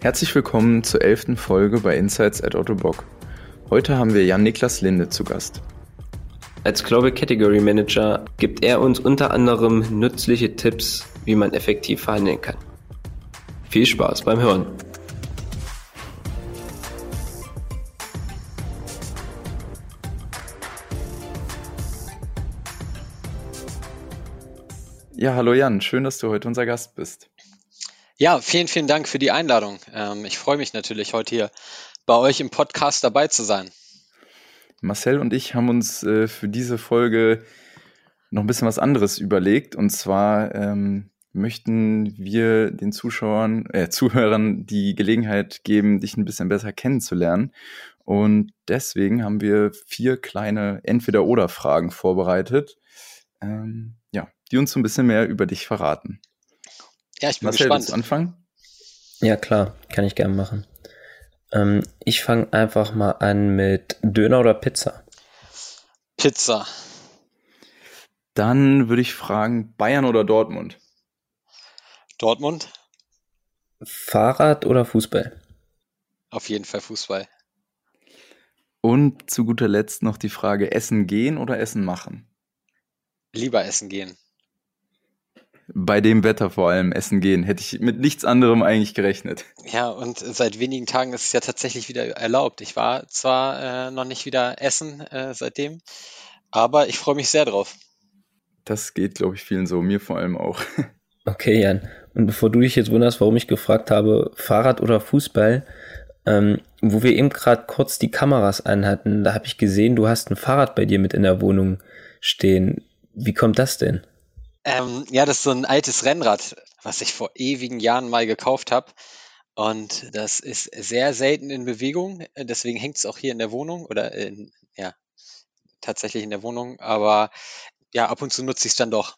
Herzlich willkommen zur elften Folge bei Insights at Ottobock. Heute haben wir Jan-Niklas Linde zu Gast. Als Global Category Manager gibt er uns unter anderem nützliche Tipps, wie man effektiv verhandeln kann. Viel Spaß beim Hören! Ja, hallo Jan, schön, dass du heute unser Gast bist. Ja, vielen, vielen Dank für die Einladung. Ähm, ich freue mich natürlich, heute hier bei euch im Podcast dabei zu sein. Marcel und ich haben uns äh, für diese Folge noch ein bisschen was anderes überlegt. Und zwar ähm, möchten wir den Zuschauern, äh, Zuhörern die Gelegenheit geben, dich ein bisschen besser kennenzulernen. Und deswegen haben wir vier kleine Entweder-Oder-Fragen vorbereitet. Ähm, die uns so ein bisschen mehr über dich verraten. Ja, ich bin Marcel, gespannt. anfangen? Ja, klar, kann ich gerne machen. Ähm, ich fange einfach mal an mit Döner oder Pizza? Pizza. Dann würde ich fragen, Bayern oder Dortmund? Dortmund. Fahrrad oder Fußball? Auf jeden Fall Fußball. Und zu guter Letzt noch die Frage, Essen gehen oder Essen machen? Lieber essen gehen bei dem Wetter vor allem essen gehen. Hätte ich mit nichts anderem eigentlich gerechnet. Ja, und seit wenigen Tagen ist es ja tatsächlich wieder erlaubt. Ich war zwar äh, noch nicht wieder essen äh, seitdem, aber ich freue mich sehr drauf. Das geht, glaube ich, vielen so, mir vor allem auch. Okay, Jan. Und bevor du dich jetzt wunderst, warum ich gefragt habe, Fahrrad oder Fußball, ähm, wo wir eben gerade kurz die Kameras anhatten, da habe ich gesehen, du hast ein Fahrrad bei dir mit in der Wohnung stehen. Wie kommt das denn? Ähm, ja, das ist so ein altes Rennrad, was ich vor ewigen Jahren mal gekauft habe. Und das ist sehr selten in Bewegung. Deswegen hängt es auch hier in der Wohnung oder in, ja, tatsächlich in der Wohnung. Aber ja, ab und zu nutze ich es dann doch.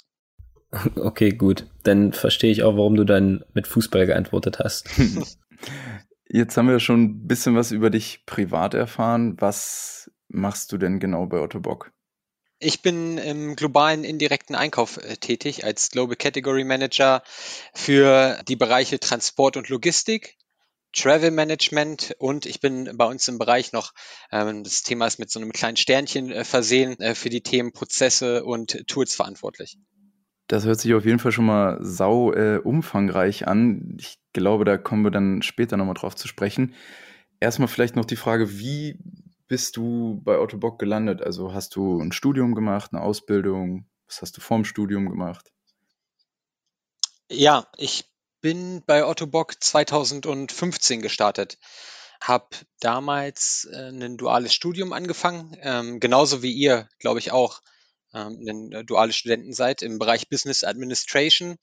Okay, gut. Dann verstehe ich auch, warum du dann mit Fußball geantwortet hast. Jetzt haben wir schon ein bisschen was über dich privat erfahren. Was machst du denn genau bei Otto Bock? Ich bin im globalen indirekten Einkauf äh, tätig als Global Category Manager für die Bereiche Transport und Logistik, Travel Management und ich bin bei uns im Bereich noch, ähm, das Thema ist mit so einem kleinen Sternchen äh, versehen, äh, für die Themen Prozesse und Tools verantwortlich. Das hört sich auf jeden Fall schon mal sau äh, umfangreich an. Ich glaube, da kommen wir dann später nochmal drauf zu sprechen. Erstmal vielleicht noch die Frage, wie bist du bei Otto Bock gelandet? Also hast du ein Studium gemacht, eine Ausbildung? Was hast du vorm Studium gemacht? Ja, ich bin bei Otto Bock 2015 gestartet. Habe damals äh, ein duales Studium angefangen, ähm, genauso wie ihr, glaube ich, auch ähm, ein äh, duales Studenten seid im Bereich Business Administration.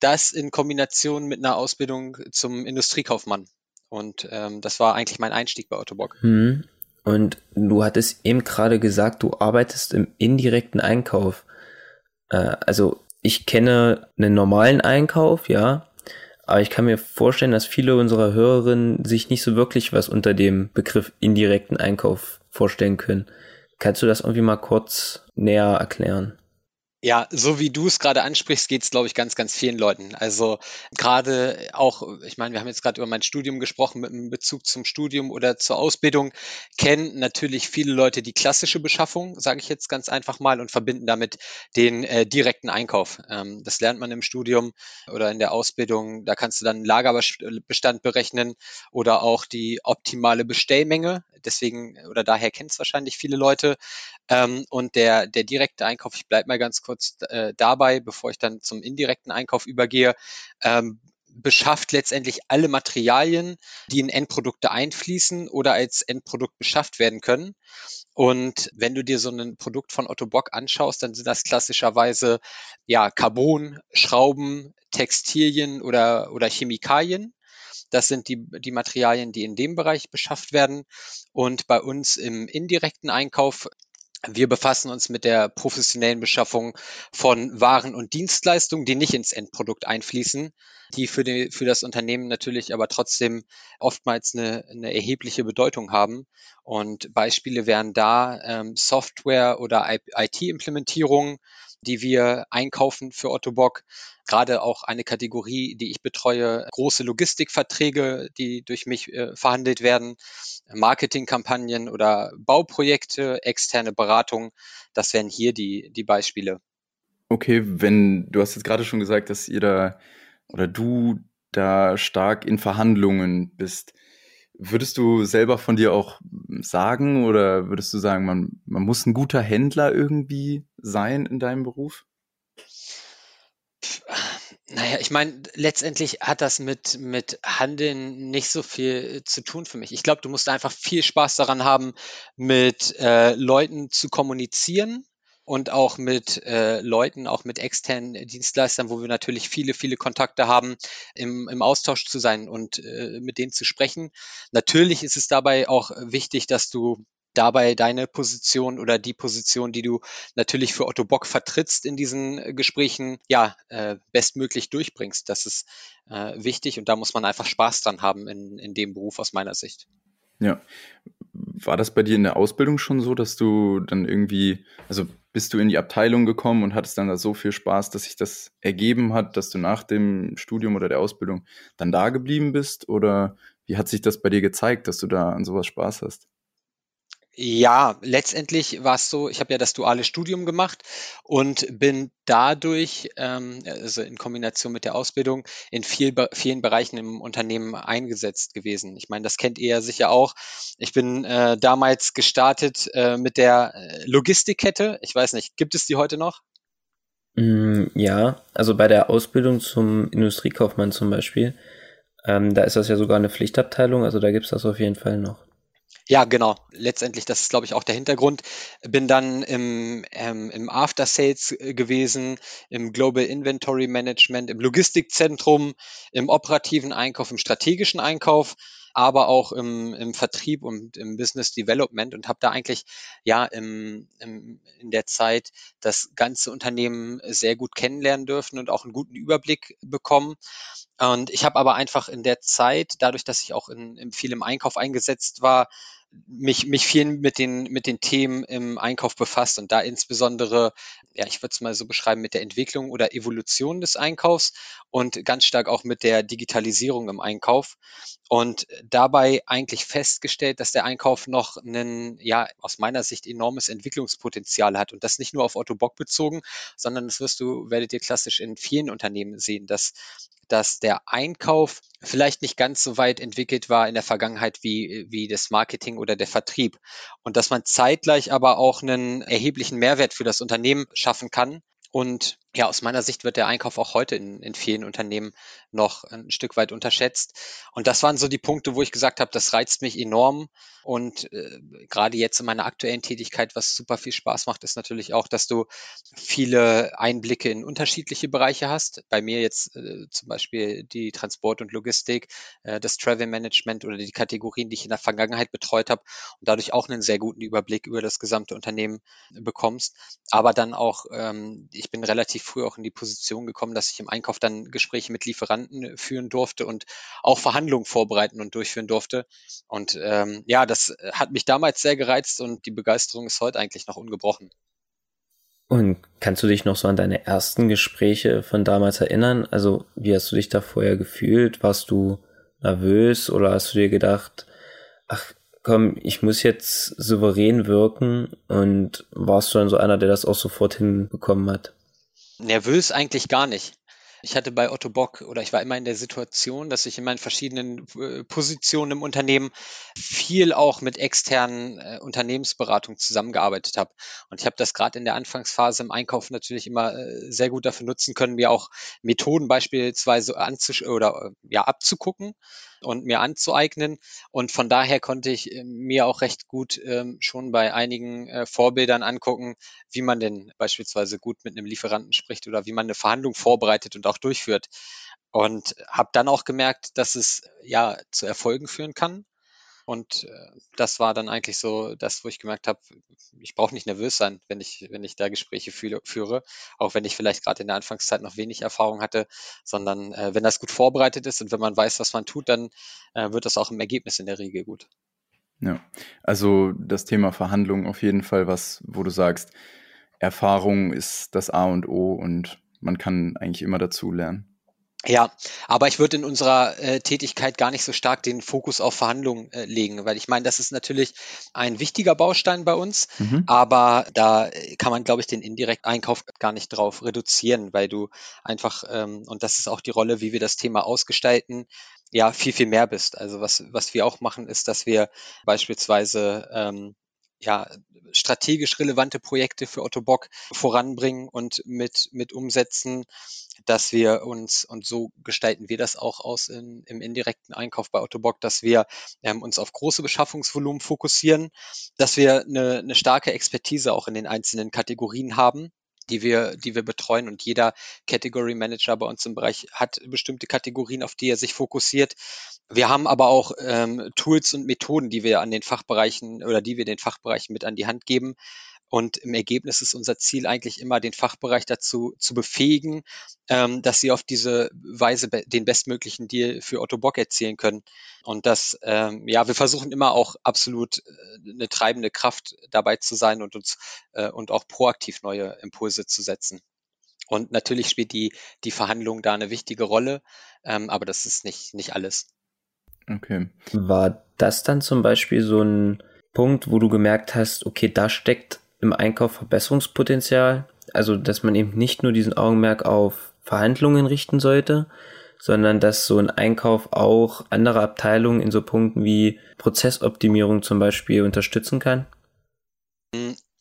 Das in Kombination mit einer Ausbildung zum Industriekaufmann. Und ähm, das war eigentlich mein Einstieg bei Otto Bock. Hm. Und du hattest eben gerade gesagt, du arbeitest im indirekten Einkauf. Äh, also ich kenne einen normalen Einkauf, ja, aber ich kann mir vorstellen, dass viele unserer Hörerinnen sich nicht so wirklich was unter dem Begriff indirekten Einkauf vorstellen können. Kannst du das irgendwie mal kurz näher erklären? Ja, so wie du es gerade ansprichst, geht es, glaube ich, ganz, ganz vielen Leuten. Also gerade auch, ich meine, wir haben jetzt gerade über mein Studium gesprochen, mit einem Bezug zum Studium oder zur Ausbildung, kennen natürlich viele Leute die klassische Beschaffung, sage ich jetzt ganz einfach mal, und verbinden damit den äh, direkten Einkauf. Ähm, das lernt man im Studium oder in der Ausbildung. Da kannst du dann Lagerbestand berechnen oder auch die optimale Bestellmenge. Deswegen oder daher kennt es wahrscheinlich viele Leute. Ähm, und der, der direkte Einkauf, ich bleibe mal ganz kurz kurz äh, dabei, bevor ich dann zum indirekten Einkauf übergehe. Ähm, beschafft letztendlich alle Materialien, die in Endprodukte einfließen oder als Endprodukt beschafft werden können. Und wenn du dir so ein Produkt von Otto Bock anschaust, dann sind das klassischerweise ja Carbon, Schrauben, Textilien oder, oder Chemikalien. Das sind die, die Materialien, die in dem Bereich beschafft werden. Und bei uns im indirekten Einkauf wir befassen uns mit der professionellen Beschaffung von Waren und Dienstleistungen, die nicht ins Endprodukt einfließen. Die für, die, für das Unternehmen natürlich aber trotzdem oftmals eine, eine erhebliche Bedeutung haben. Und Beispiele wären da ähm, Software oder IT-Implementierungen, die wir einkaufen für Otto. Gerade auch eine Kategorie, die ich betreue, große Logistikverträge, die durch mich äh, verhandelt werden, Marketingkampagnen oder Bauprojekte, externe Beratung. Das wären hier die, die Beispiele. Okay, wenn du hast jetzt gerade schon gesagt, dass ihr da oder du da stark in Verhandlungen bist. Würdest du selber von dir auch sagen oder würdest du sagen, man, man muss ein guter Händler irgendwie sein in deinem Beruf? Naja, ich meine, letztendlich hat das mit, mit Handeln nicht so viel zu tun für mich. Ich glaube, du musst einfach viel Spaß daran haben, mit äh, Leuten zu kommunizieren und auch mit äh, Leuten, auch mit externen Dienstleistern, wo wir natürlich viele, viele Kontakte haben, im, im Austausch zu sein und äh, mit denen zu sprechen. Natürlich ist es dabei auch wichtig, dass du dabei deine Position oder die Position, die du natürlich für Otto Bock vertrittst in diesen Gesprächen, ja, äh, bestmöglich durchbringst. Das ist äh, wichtig und da muss man einfach Spaß dran haben in, in dem Beruf aus meiner Sicht. Ja. War das bei dir in der Ausbildung schon so, dass du dann irgendwie, also bist du in die Abteilung gekommen und hattest dann da so viel Spaß, dass sich das ergeben hat, dass du nach dem Studium oder der Ausbildung dann da geblieben bist? Oder wie hat sich das bei dir gezeigt, dass du da an sowas Spaß hast? Ja, letztendlich war es so, ich habe ja das duale Studium gemacht und bin dadurch, ähm, also in Kombination mit der Ausbildung, in viel, vielen Bereichen im Unternehmen eingesetzt gewesen. Ich meine, das kennt ihr ja sicher auch. Ich bin äh, damals gestartet äh, mit der äh, Logistikkette. Ich weiß nicht, gibt es die heute noch? Mm, ja, also bei der Ausbildung zum Industriekaufmann zum Beispiel, ähm, da ist das ja sogar eine Pflichtabteilung, also da gibt es das auf jeden Fall noch. Ja, genau. Letztendlich, das ist, glaube ich, auch der Hintergrund. Bin dann im, ähm, im After Sales äh, gewesen, im Global Inventory Management, im Logistikzentrum, im operativen Einkauf, im strategischen Einkauf aber auch im, im Vertrieb und im Business Development und habe da eigentlich ja im, im, in der Zeit das ganze Unternehmen sehr gut kennenlernen dürfen und auch einen guten Überblick bekommen. Und ich habe aber einfach in der Zeit, dadurch, dass ich auch in, in viel im Einkauf eingesetzt war, mich, mich viel mit den, mit den Themen im Einkauf befasst und da insbesondere, ja, ich würde es mal so beschreiben, mit der Entwicklung oder Evolution des Einkaufs und ganz stark auch mit der Digitalisierung im Einkauf. Und dabei eigentlich festgestellt, dass der Einkauf noch ein, ja, aus meiner Sicht enormes Entwicklungspotenzial hat. Und das nicht nur auf Otto Bock bezogen, sondern das wirst du, werdet ihr klassisch in vielen Unternehmen sehen, dass dass der Einkauf vielleicht nicht ganz so weit entwickelt war in der Vergangenheit wie, wie das Marketing oder der Vertrieb. Und dass man zeitgleich aber auch einen erheblichen Mehrwert für das Unternehmen schaffen kann. Und ja, aus meiner Sicht wird der Einkauf auch heute in, in vielen Unternehmen noch ein Stück weit unterschätzt. Und das waren so die Punkte, wo ich gesagt habe, das reizt mich enorm. Und äh, gerade jetzt in meiner aktuellen Tätigkeit, was super viel Spaß macht, ist natürlich auch, dass du viele Einblicke in unterschiedliche Bereiche hast. Bei mir jetzt äh, zum Beispiel die Transport und Logistik, äh, das Travel Management oder die Kategorien, die ich in der Vergangenheit betreut habe und dadurch auch einen sehr guten Überblick über das gesamte Unternehmen bekommst. Aber dann auch, ähm, ich bin relativ relativ früh auch in die Position gekommen, dass ich im Einkauf dann Gespräche mit Lieferanten äh, führen durfte und auch Verhandlungen vorbereiten und durchführen durfte. Und ähm, ja, das äh, hat mich damals sehr gereizt und die Begeisterung ist heute eigentlich noch ungebrochen. Und kannst du dich noch so an deine ersten Gespräche von damals erinnern? Also, wie hast du dich da vorher gefühlt? Warst du nervös oder hast du dir gedacht, ach komm, ich muss jetzt souverän wirken und warst du dann so einer, der das auch sofort hinbekommen hat? Nervös eigentlich gar nicht. Ich hatte bei Otto Bock oder ich war immer in der Situation, dass ich in meinen verschiedenen äh, Positionen im Unternehmen viel auch mit externen äh, Unternehmensberatungen zusammengearbeitet habe. Und ich habe das gerade in der Anfangsphase im Einkauf natürlich immer äh, sehr gut dafür nutzen können, mir auch Methoden beispielsweise anzusch oder ja abzugucken und mir anzueignen. Und von daher konnte ich äh, mir auch recht gut ähm, schon bei einigen äh, Vorbildern angucken, wie man denn beispielsweise gut mit einem Lieferanten spricht oder wie man eine Verhandlung vorbereitet und auch durchführt. Und habe dann auch gemerkt, dass es ja zu Erfolgen führen kann. Und äh, das war dann eigentlich so das, wo ich gemerkt habe, ich brauche nicht nervös sein, wenn ich, wenn ich da Gespräche fühle, führe, auch wenn ich vielleicht gerade in der Anfangszeit noch wenig Erfahrung hatte, sondern äh, wenn das gut vorbereitet ist und wenn man weiß, was man tut, dann äh, wird das auch im Ergebnis in der Regel gut. Ja, also das Thema Verhandlungen auf jeden Fall was, wo du sagst, Erfahrung ist das A und O und man kann eigentlich immer dazu lernen. Ja, aber ich würde in unserer äh, Tätigkeit gar nicht so stark den Fokus auf Verhandlungen äh, legen, weil ich meine, das ist natürlich ein wichtiger Baustein bei uns, mhm. aber da kann man, glaube ich, den indirekten Einkauf gar nicht drauf reduzieren, weil du einfach, ähm, und das ist auch die Rolle, wie wir das Thema ausgestalten, ja, viel, viel mehr bist. Also was, was wir auch machen, ist, dass wir beispielsweise ähm, ja, strategisch relevante Projekte für Otto Bock voranbringen und mit, mit umsetzen, dass wir uns, und so gestalten wir das auch aus in, im indirekten Einkauf bei Otto Bock, dass wir ähm, uns auf große Beschaffungsvolumen fokussieren, dass wir eine, eine starke Expertise auch in den einzelnen Kategorien haben die wir, die wir betreuen. Und jeder Category Manager bei uns im Bereich hat bestimmte Kategorien, auf die er sich fokussiert. Wir haben aber auch ähm, Tools und Methoden, die wir an den Fachbereichen oder die wir den Fachbereichen mit an die Hand geben. Und im Ergebnis ist unser Ziel eigentlich immer, den Fachbereich dazu zu befähigen, ähm, dass sie auf diese Weise be den bestmöglichen Deal für Otto Bock erzielen können. Und das, ähm, ja, wir versuchen immer auch absolut äh, eine treibende Kraft dabei zu sein und uns äh, und auch proaktiv neue Impulse zu setzen. Und natürlich spielt die, die Verhandlung da eine wichtige Rolle, ähm, aber das ist nicht, nicht alles. Okay. War das dann zum Beispiel so ein Punkt, wo du gemerkt hast, okay, da steckt im Einkauf Verbesserungspotenzial? Also, dass man eben nicht nur diesen Augenmerk auf Verhandlungen richten sollte, sondern dass so ein Einkauf auch andere Abteilungen in so Punkten wie Prozessoptimierung zum Beispiel unterstützen kann?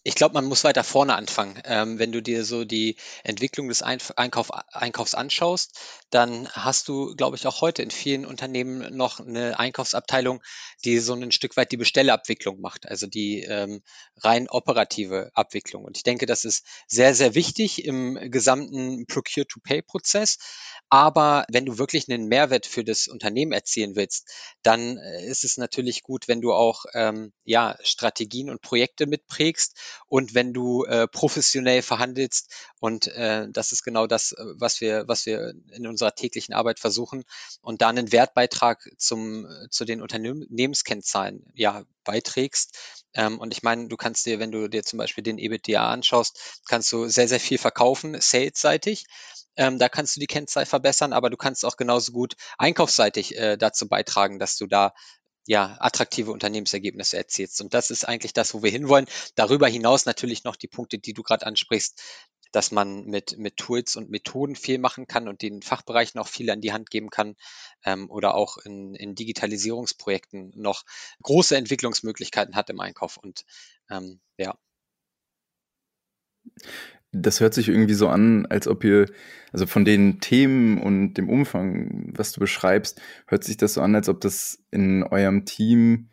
Ich glaube, man muss weiter vorne anfangen. Ähm, wenn du dir so die Entwicklung des Einkauf, Einkaufs anschaust, dann hast du, glaube ich, auch heute in vielen Unternehmen noch eine Einkaufsabteilung, die so ein Stück weit die Bestellabwicklung macht, also die ähm, rein operative Abwicklung. Und ich denke, das ist sehr, sehr wichtig im gesamten Procure-to-Pay-Prozess. Aber wenn du wirklich einen Mehrwert für das Unternehmen erzielen willst, dann äh, ist es natürlich gut, wenn du auch ähm, ja, Strategien und Projekte mitprägst und wenn du äh, professionell verhandelst. Und äh, das ist genau das, äh, was wir, was wir in unserer täglichen Arbeit versuchen und da einen Wertbeitrag zum, äh, zu den Unternehmenskennzahlen ja, beiträgst. Ähm, und ich meine, du kannst dir, wenn du dir zum Beispiel den EBITDA anschaust, kannst du sehr, sehr viel verkaufen, salesseitig. Ähm, da kannst du die Kennzahl verbessern, aber du kannst auch genauso gut einkaufsseitig äh, dazu beitragen, dass du da ja, attraktive Unternehmensergebnisse erzielst. Und das ist eigentlich das, wo wir hinwollen. Darüber hinaus natürlich noch die Punkte, die du gerade ansprichst, dass man mit, mit Tools und Methoden viel machen kann und den Fachbereichen auch viel an die Hand geben kann ähm, oder auch in, in Digitalisierungsprojekten noch große Entwicklungsmöglichkeiten hat im Einkauf. Und ähm, ja. Das hört sich irgendwie so an, als ob ihr, also von den Themen und dem Umfang, was du beschreibst, hört sich das so an, als ob das in eurem Team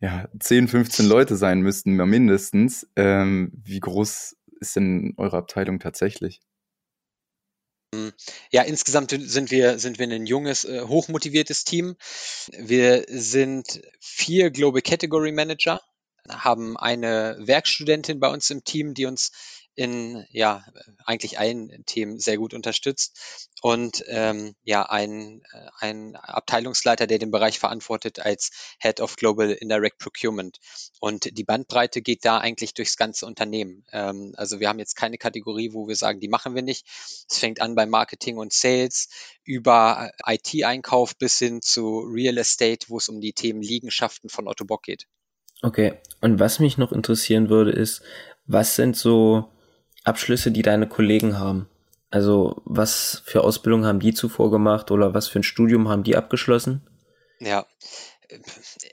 ja 10, 15 Leute sein müssten, mindestens. Ähm, wie groß ist denn eure Abteilung tatsächlich? Ja, insgesamt sind wir, sind wir ein junges, äh, hochmotiviertes Team. Wir sind vier Global Category Manager, haben eine Werkstudentin bei uns im Team, die uns in ja eigentlich allen Themen sehr gut unterstützt und ähm, ja ein, äh, ein Abteilungsleiter, der den Bereich verantwortet als Head of Global Indirect Procurement. Und die Bandbreite geht da eigentlich durchs ganze Unternehmen. Ähm, also wir haben jetzt keine Kategorie, wo wir sagen, die machen wir nicht. Es fängt an bei Marketing und Sales über äh, IT-Einkauf bis hin zu Real Estate, wo es um die Themen Liegenschaften von Otto Bock geht. Okay, und was mich noch interessieren würde, ist, was sind so Abschlüsse, die deine Kollegen haben? Also was für Ausbildung haben die zuvor gemacht oder was für ein Studium haben die abgeschlossen? Ja,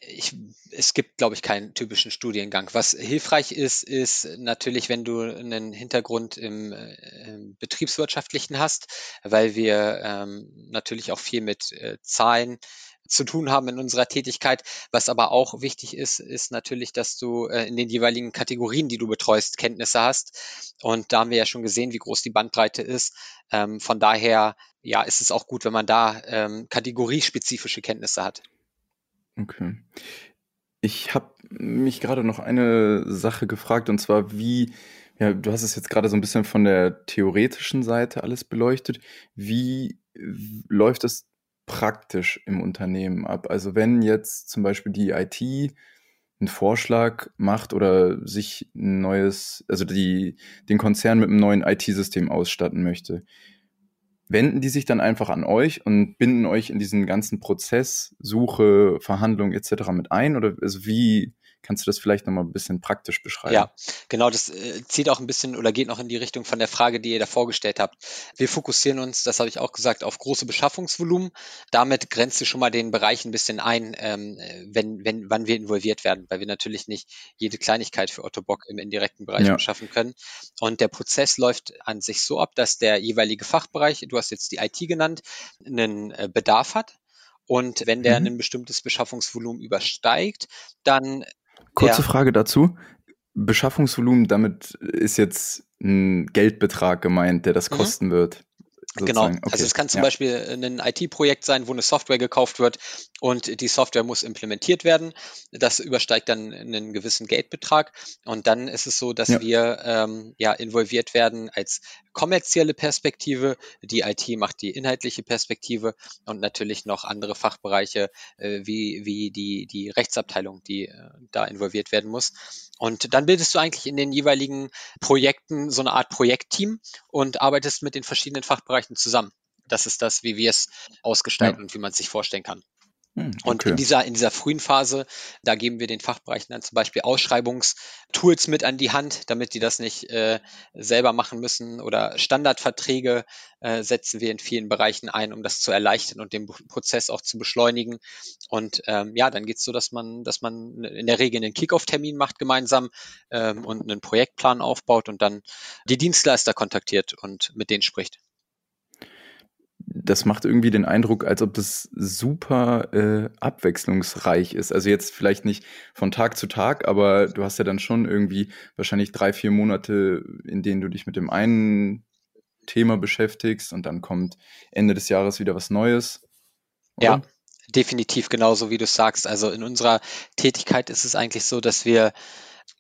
ich, es gibt, glaube ich, keinen typischen Studiengang. Was hilfreich ist, ist natürlich, wenn du einen Hintergrund im, äh, im betriebswirtschaftlichen hast, weil wir ähm, natürlich auch viel mit äh, Zahlen zu tun haben in unserer Tätigkeit. Was aber auch wichtig ist, ist natürlich, dass du äh, in den jeweiligen Kategorien, die du betreust, Kenntnisse hast. Und da haben wir ja schon gesehen, wie groß die Bandbreite ist. Ähm, von daher, ja, ist es auch gut, wenn man da ähm, kategoriespezifische Kenntnisse hat. Okay. Ich habe mich gerade noch eine Sache gefragt und zwar, wie, ja, du hast es jetzt gerade so ein bisschen von der theoretischen Seite alles beleuchtet. Wie läuft das praktisch im Unternehmen ab? Also wenn jetzt zum Beispiel die IT einen Vorschlag macht oder sich ein neues, also die, den Konzern mit einem neuen IT-System ausstatten möchte, wenden die sich dann einfach an euch und binden euch in diesen ganzen Prozess, Suche, Verhandlung etc. mit ein? Oder also wie, Kannst du das vielleicht nochmal ein bisschen praktisch beschreiben? Ja, genau, das äh, zieht auch ein bisschen oder geht noch in die Richtung von der Frage, die ihr da vorgestellt habt. Wir fokussieren uns, das habe ich auch gesagt, auf große Beschaffungsvolumen. Damit grenzt du schon mal den Bereich ein bisschen ein, ähm, wenn, wenn, wann wir involviert werden, weil wir natürlich nicht jede Kleinigkeit für Otto Bock im indirekten Bereich ja. beschaffen können. Und der Prozess läuft an sich so ab, dass der jeweilige Fachbereich, du hast jetzt die IT genannt, einen äh, Bedarf hat. Und wenn der mhm. ein bestimmtes Beschaffungsvolumen übersteigt, dann Kurze ja. Frage dazu. Beschaffungsvolumen, damit ist jetzt ein Geldbetrag gemeint, der das mhm. kosten wird. Genau, okay. also es kann zum ja. Beispiel ein IT-Projekt sein, wo eine Software gekauft wird und die Software muss implementiert werden. Das übersteigt dann einen gewissen Geldbetrag und dann ist es so, dass ja. wir ähm, ja involviert werden als kommerzielle Perspektive, die IT macht die inhaltliche Perspektive und natürlich noch andere Fachbereiche äh, wie, wie die, die Rechtsabteilung, die äh, da involviert werden muss. Und dann bildest du eigentlich in den jeweiligen Projekten so eine Art Projektteam und arbeitest mit den verschiedenen Fachbereichen zusammen. Das ist das, wie wir es ausgestalten ja. und wie man es sich vorstellen kann. Hm, okay. Und in dieser, in dieser frühen Phase, da geben wir den Fachbereichen dann zum Beispiel Ausschreibungstools mit an die Hand, damit die das nicht äh, selber machen müssen oder Standardverträge äh, setzen wir in vielen Bereichen ein, um das zu erleichtern und den Prozess auch zu beschleunigen. Und ähm, ja, dann geht es so, dass man, dass man in der Regel einen Kickoff-Termin macht gemeinsam ähm, und einen Projektplan aufbaut und dann die Dienstleister kontaktiert und mit denen spricht das macht irgendwie den Eindruck, als ob das super äh, abwechslungsreich ist. Also jetzt vielleicht nicht von Tag zu Tag, aber du hast ja dann schon irgendwie wahrscheinlich drei, vier Monate, in denen du dich mit dem einen Thema beschäftigst und dann kommt Ende des Jahres wieder was Neues. Oder? Ja, definitiv genauso wie du sagst. Also in unserer Tätigkeit ist es eigentlich so, dass wir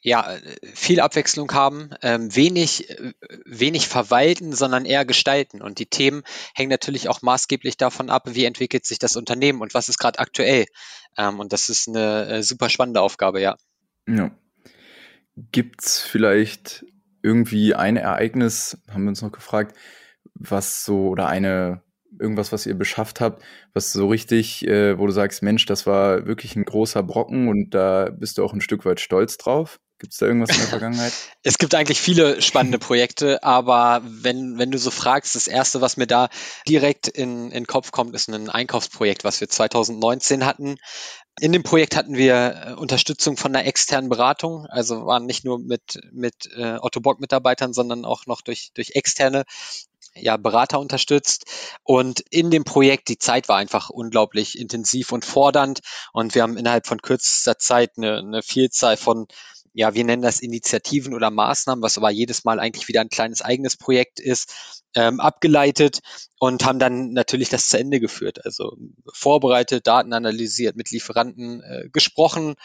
ja, viel Abwechslung haben, ähm, wenig, wenig verwalten, sondern eher gestalten. Und die Themen hängen natürlich auch maßgeblich davon ab, wie entwickelt sich das Unternehmen und was ist gerade aktuell. Ähm, und das ist eine äh, super spannende Aufgabe, ja. Ja. Gibt es vielleicht irgendwie ein Ereignis, haben wir uns noch gefragt, was so oder eine irgendwas, was ihr beschafft habt, was so richtig, äh, wo du sagst, Mensch, das war wirklich ein großer Brocken und da bist du auch ein Stück weit stolz drauf? Gibt es da irgendwas in der Vergangenheit? es gibt eigentlich viele spannende Projekte, aber wenn, wenn du so fragst, das erste, was mir da direkt in, den Kopf kommt, ist ein Einkaufsprojekt, was wir 2019 hatten. In dem Projekt hatten wir äh, Unterstützung von einer externen Beratung, also waren nicht nur mit, mit äh, Otto Bock-Mitarbeitern, sondern auch noch durch, durch externe ja, Berater unterstützt. Und in dem Projekt, die Zeit war einfach unglaublich intensiv und fordernd. Und wir haben innerhalb von kürzester Zeit eine, eine Vielzahl von ja, wir nennen das Initiativen oder Maßnahmen, was aber jedes Mal eigentlich wieder ein kleines eigenes Projekt ist, ähm, abgeleitet und haben dann natürlich das zu Ende geführt. Also vorbereitet, Daten analysiert, mit Lieferanten äh, gesprochen.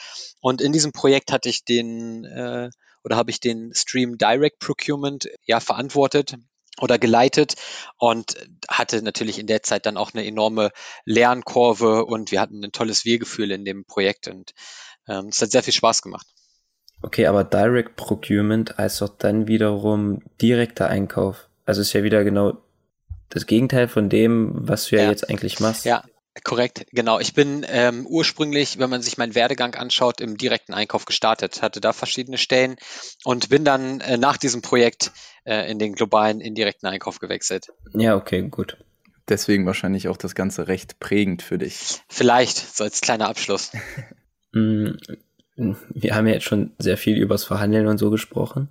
Und in diesem Projekt hatte ich den äh, oder habe ich den Stream Direct Procurement ja verantwortet oder geleitet und hatte natürlich in der Zeit dann auch eine enorme Lernkurve und wir hatten ein tolles Wir-Gefühl in dem Projekt und ähm, es hat sehr viel Spaß gemacht. Okay, aber Direct Procurement heißt doch dann wiederum direkter Einkauf. Also ist ja wieder genau das Gegenteil von dem, was du ja, ja jetzt eigentlich machst. Ja, korrekt, genau. Ich bin ähm, ursprünglich, wenn man sich meinen Werdegang anschaut, im direkten Einkauf gestartet, hatte da verschiedene Stellen und bin dann äh, nach diesem Projekt äh, in den globalen indirekten Einkauf gewechselt. Ja, okay, gut. Deswegen wahrscheinlich auch das Ganze recht prägend für dich. Vielleicht, so als kleiner Abschluss. Wir haben ja jetzt schon sehr viel übers Verhandeln und so gesprochen.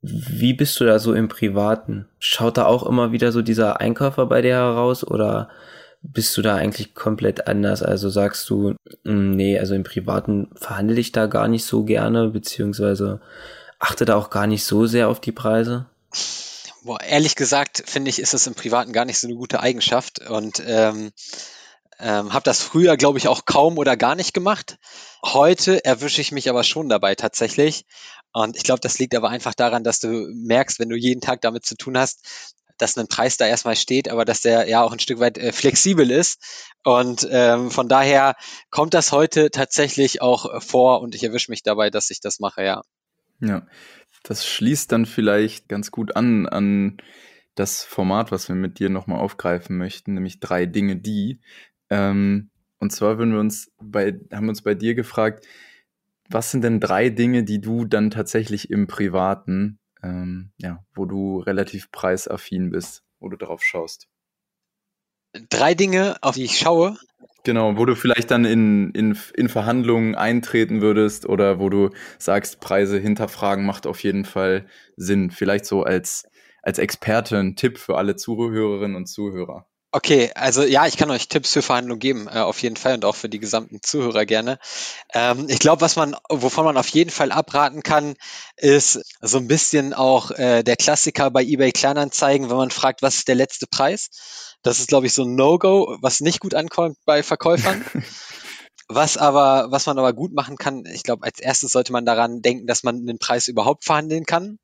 Wie bist du da so im Privaten? Schaut da auch immer wieder so dieser Einkäufer bei dir heraus oder bist du da eigentlich komplett anders? Also sagst du, mm, nee, also im Privaten verhandle ich da gar nicht so gerne, beziehungsweise achte da auch gar nicht so sehr auf die Preise? Boah, ehrlich gesagt, finde ich, ist es im Privaten gar nicht so eine gute Eigenschaft und ähm, Ähm, habe das früher, glaube ich, auch kaum oder gar nicht gemacht. Heute erwische ich mich aber schon dabei tatsächlich. Und ich glaube, das liegt aber einfach daran, dass du merkst, wenn du jeden Tag damit zu tun hast, dass ein Preis da erstmal steht, aber dass der ja auch ein Stück weit äh, flexibel ist. Und ähm, von daher kommt das heute tatsächlich auch vor und ich erwische mich dabei, dass ich das mache, ja. Ja, das schließt dann vielleicht ganz gut an an das Format, was wir mit dir nochmal aufgreifen möchten, nämlich drei Dinge, die. Ähm, und zwar würden wir uns bei, haben wir uns bei dir gefragt, was sind denn drei Dinge, die du dann tatsächlich im Privaten, ähm, ja, wo du relativ preisaffin bist, wo du drauf schaust? Drei Dinge, auf die ich schaue. Genau, wo du vielleicht dann in, in, in Verhandlungen eintreten würdest oder wo du sagst, Preise hinterfragen macht auf jeden Fall Sinn. Vielleicht so als, als Experte ein Tipp für alle Zuhörerinnen und Zuhörer. Okay, also ja, ich kann euch Tipps für Verhandlungen geben, äh, auf jeden Fall und auch für die gesamten Zuhörer gerne. Ähm, ich glaube, was man, wovon man auf jeden Fall abraten kann, ist so ein bisschen auch äh, der Klassiker bei eBay Kleinanzeigen, wenn man fragt, was ist der letzte Preis? Das ist, glaube ich, so ein No-Go, was nicht gut ankommt bei Verkäufern. Was aber, was man aber gut machen kann, ich glaube, als erstes sollte man daran denken, dass man den Preis überhaupt verhandeln kann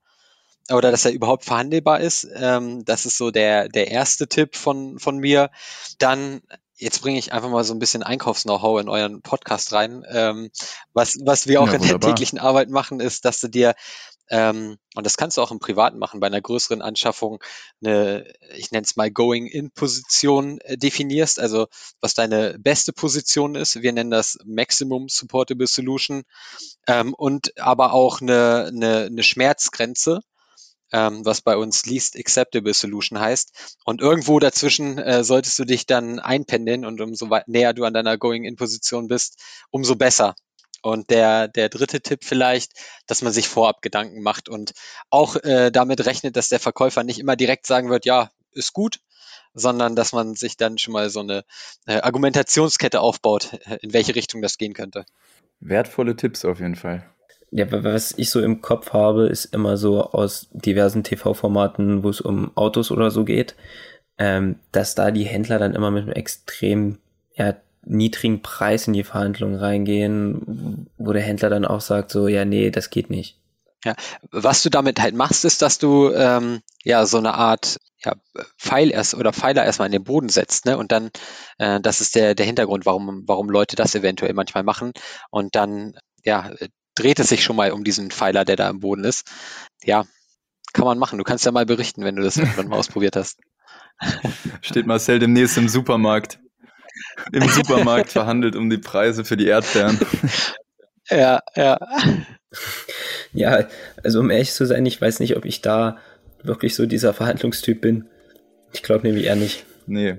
oder dass er überhaupt verhandelbar ist. Ähm, das ist so der, der erste Tipp von, von mir. Dann, jetzt bringe ich einfach mal so ein bisschen Einkaufs-Know-how in euren Podcast rein. Ähm, was, was wir auch ja, in der täglichen Arbeit machen, ist, dass du dir ähm, und das kannst du auch im Privaten machen, bei einer größeren Anschaffung eine, ich nenne es mal Going-In-Position äh, definierst, also was deine beste Position ist. Wir nennen das Maximum Supportable Solution ähm, und aber auch eine, eine, eine Schmerzgrenze ähm, was bei uns Least Acceptable Solution heißt. Und irgendwo dazwischen äh, solltest du dich dann einpendeln und umso näher du an deiner Going-In-Position bist, umso besser. Und der, der dritte Tipp vielleicht, dass man sich vorab Gedanken macht und auch äh, damit rechnet, dass der Verkäufer nicht immer direkt sagen wird, ja, ist gut, sondern dass man sich dann schon mal so eine äh, Argumentationskette aufbaut, in welche Richtung das gehen könnte. Wertvolle Tipps auf jeden Fall. Ja, was ich so im Kopf habe, ist immer so aus diversen TV-Formaten, wo es um Autos oder so geht, ähm, dass da die Händler dann immer mit einem extrem ja, niedrigen Preis in die Verhandlungen reingehen, wo der Händler dann auch sagt, so, ja, nee, das geht nicht. Ja, was du damit halt machst, ist, dass du ähm, ja so eine Art ja, Pfeil erst oder Pfeiler erstmal in den Boden setzt, ne? Und dann, äh, das ist der, der Hintergrund, warum, warum Leute das eventuell manchmal machen. Und dann ja, dreht es sich schon mal um diesen Pfeiler, der da im Boden ist. Ja, kann man machen. Du kannst ja mal berichten, wenn du das irgendwann mal ausprobiert hast. Steht Marcel demnächst im Supermarkt. Im Supermarkt verhandelt um die Preise für die Erdbeeren. Ja, ja. Ja, also um ehrlich zu sein, ich weiß nicht, ob ich da wirklich so dieser Verhandlungstyp bin. Ich glaube nämlich eher nicht. Nee.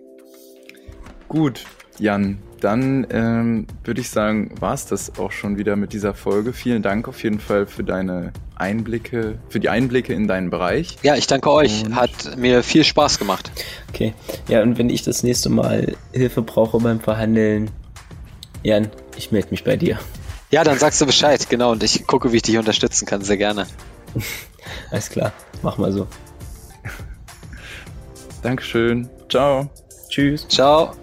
Gut, Jan, dann ähm, würde ich sagen, war es das auch schon wieder mit dieser Folge. Vielen Dank auf jeden Fall für deine Einblicke, für die Einblicke in deinen Bereich. Ja, ich danke euch. Und Hat mir viel Spaß gemacht. Okay. Ja, und wenn ich das nächste Mal Hilfe brauche beim Verhandeln, Jan, ich melde mich bei dir. Ja, dann sagst du Bescheid, genau, und ich gucke, wie ich dich unterstützen kann, sehr gerne. Alles klar, mach mal so. Dankeschön. Ciao. Tschüss. Ciao.